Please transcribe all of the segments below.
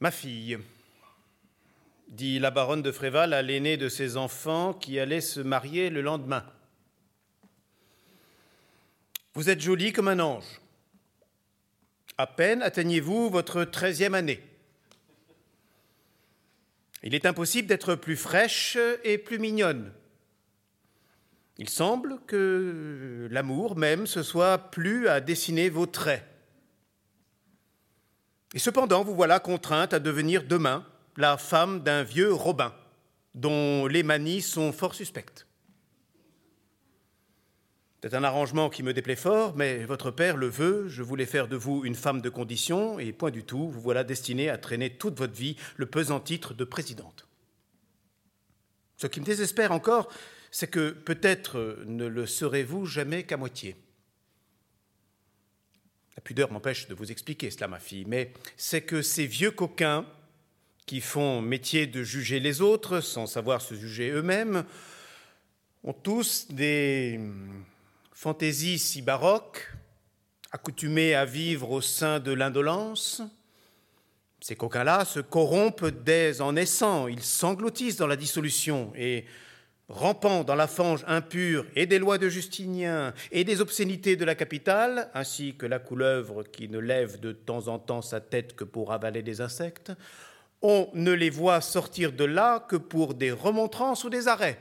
Ma fille, dit la baronne de Fréval à l'aîné de ses enfants qui allait se marier le lendemain. Vous êtes jolie comme un ange. À peine atteignez-vous votre treizième année. Il est impossible d'être plus fraîche et plus mignonne. Il semble que l'amour même se soit plus à dessiner vos traits. Et cependant, vous voilà contrainte à devenir demain la femme d'un vieux Robin, dont les manies sont fort suspectes. C'est un arrangement qui me déplaît fort, mais votre père le veut, je voulais faire de vous une femme de condition, et point du tout, vous voilà destinée à traîner toute votre vie le pesant titre de présidente. Ce qui me désespère encore, c'est que peut-être ne le serez-vous jamais qu'à moitié. La pudeur m'empêche de vous expliquer cela, ma fille, mais c'est que ces vieux coquins qui font métier de juger les autres sans savoir se juger eux-mêmes ont tous des fantaisies si baroques, accoutumés à vivre au sein de l'indolence. Ces coquins-là se corrompent dès en naissant, ils s'engloutissent dans la dissolution et rampant dans la fange impure et des lois de Justinien et des obscénités de la capitale, ainsi que la couleuvre qui ne lève de temps en temps sa tête que pour avaler des insectes, on ne les voit sortir de là que pour des remontrances ou des arrêts.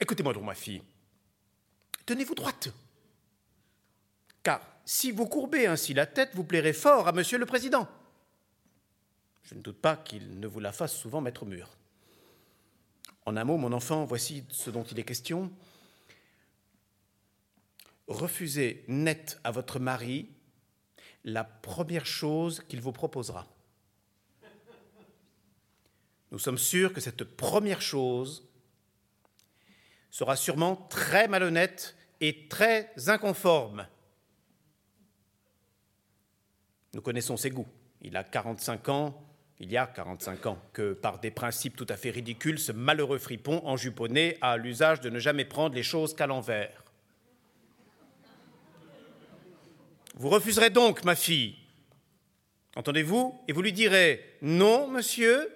Écoutez-moi donc, ma fille. Tenez-vous droite. Car si vous courbez ainsi la tête, vous plairez fort à Monsieur le Président. Je ne doute pas qu'il ne vous la fasse souvent mettre au mur. En un mot, mon enfant, voici ce dont il est question. Refusez net à votre mari la première chose qu'il vous proposera. Nous sommes sûrs que cette première chose sera sûrement très malhonnête et très inconforme. Nous connaissons ses goûts. Il a 45 ans, il y a 45 ans, que par des principes tout à fait ridicules, ce malheureux fripon enjuponné a l'usage de ne jamais prendre les choses qu'à l'envers. Vous refuserez donc, ma fille, entendez-vous, et vous lui direz Non, monsieur,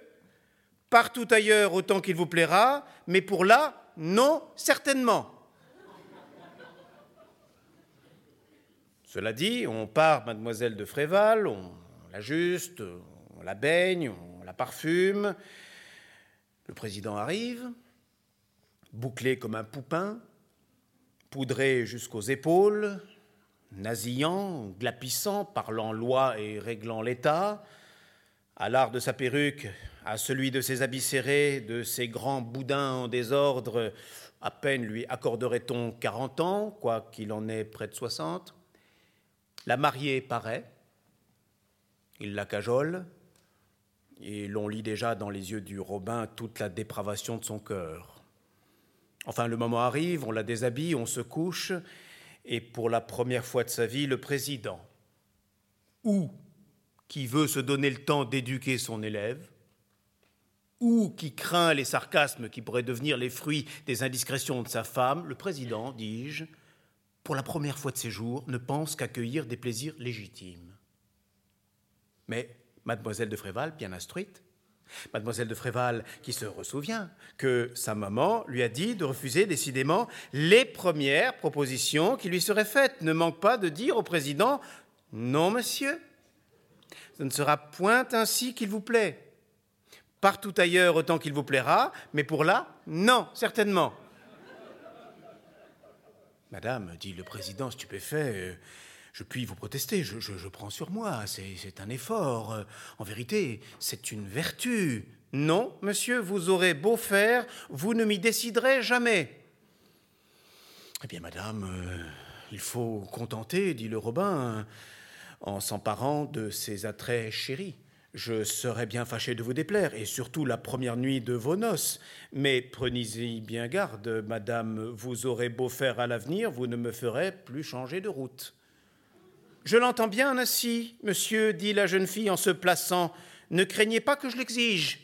partout ailleurs autant qu'il vous plaira, mais pour là, non, certainement. Cela dit, on part, mademoiselle de Fréval, on l'ajuste, on la baigne, on la parfume. Le président arrive, bouclé comme un poupin, poudré jusqu'aux épaules, nasillant, glapissant, parlant loi et réglant l'État, à l'art de sa perruque, à celui de ses habits serrés, de ses grands boudins en désordre, à peine lui accorderait-on quarante ans, quoiqu'il en ait près de soixante. La mariée paraît, il la cajole, et l'on lit déjà dans les yeux du Robin toute la dépravation de son cœur. Enfin, le moment arrive, on la déshabille, on se couche, et pour la première fois de sa vie, le président, ou qui veut se donner le temps d'éduquer son élève, ou qui craint les sarcasmes qui pourraient devenir les fruits des indiscrétions de sa femme, le président, dis-je, pour la première fois de ses jours, ne pense qu'accueillir des plaisirs légitimes. Mais mademoiselle de Fréval, bien instruite, mademoiselle de Fréval qui se ressouvient que sa maman lui a dit de refuser décidément les premières propositions qui lui seraient faites, ne manque pas de dire au président Non, monsieur, ce ne sera point ainsi qu'il vous plaît. Partout ailleurs autant qu'il vous plaira, mais pour là, non, certainement. Madame, dit le président stupéfait, euh, je puis vous protester, je, prends sur moi, c'est un effort. En vérité, c'est une vertu. Non, monsieur, vous aurez beau faire, vous ne m'y déciderez jamais. Eh bien, madame, euh, il faut contenter, dit le Robin, en s'emparant de ses attraits chéris. Je serais bien fâché de vous déplaire, et surtout la première nuit de vos noces. Mais prenez-y bien garde, madame, vous aurez beau faire à l'avenir, vous ne me ferez plus changer de route. Je l'entends bien ainsi, monsieur, dit la jeune fille en se plaçant. Ne craignez pas que je l'exige.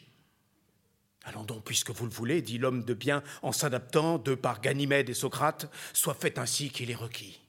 Allons donc, puisque vous le voulez, dit l'homme de bien en s'adaptant, de par Ganymède et Socrate, soit fait ainsi qu'il est requis.